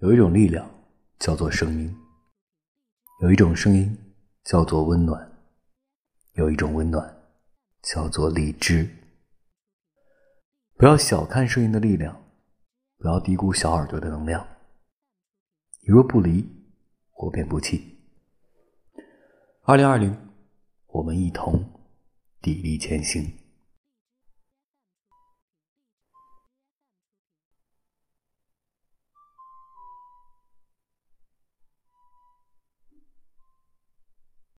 有一种力量叫做声音，有一种声音叫做温暖，有一种温暖叫做理智。不要小看声音的力量，不要低估小耳朵的能量。你若不离，我便不弃。二零二零，我们一同砥砺前行。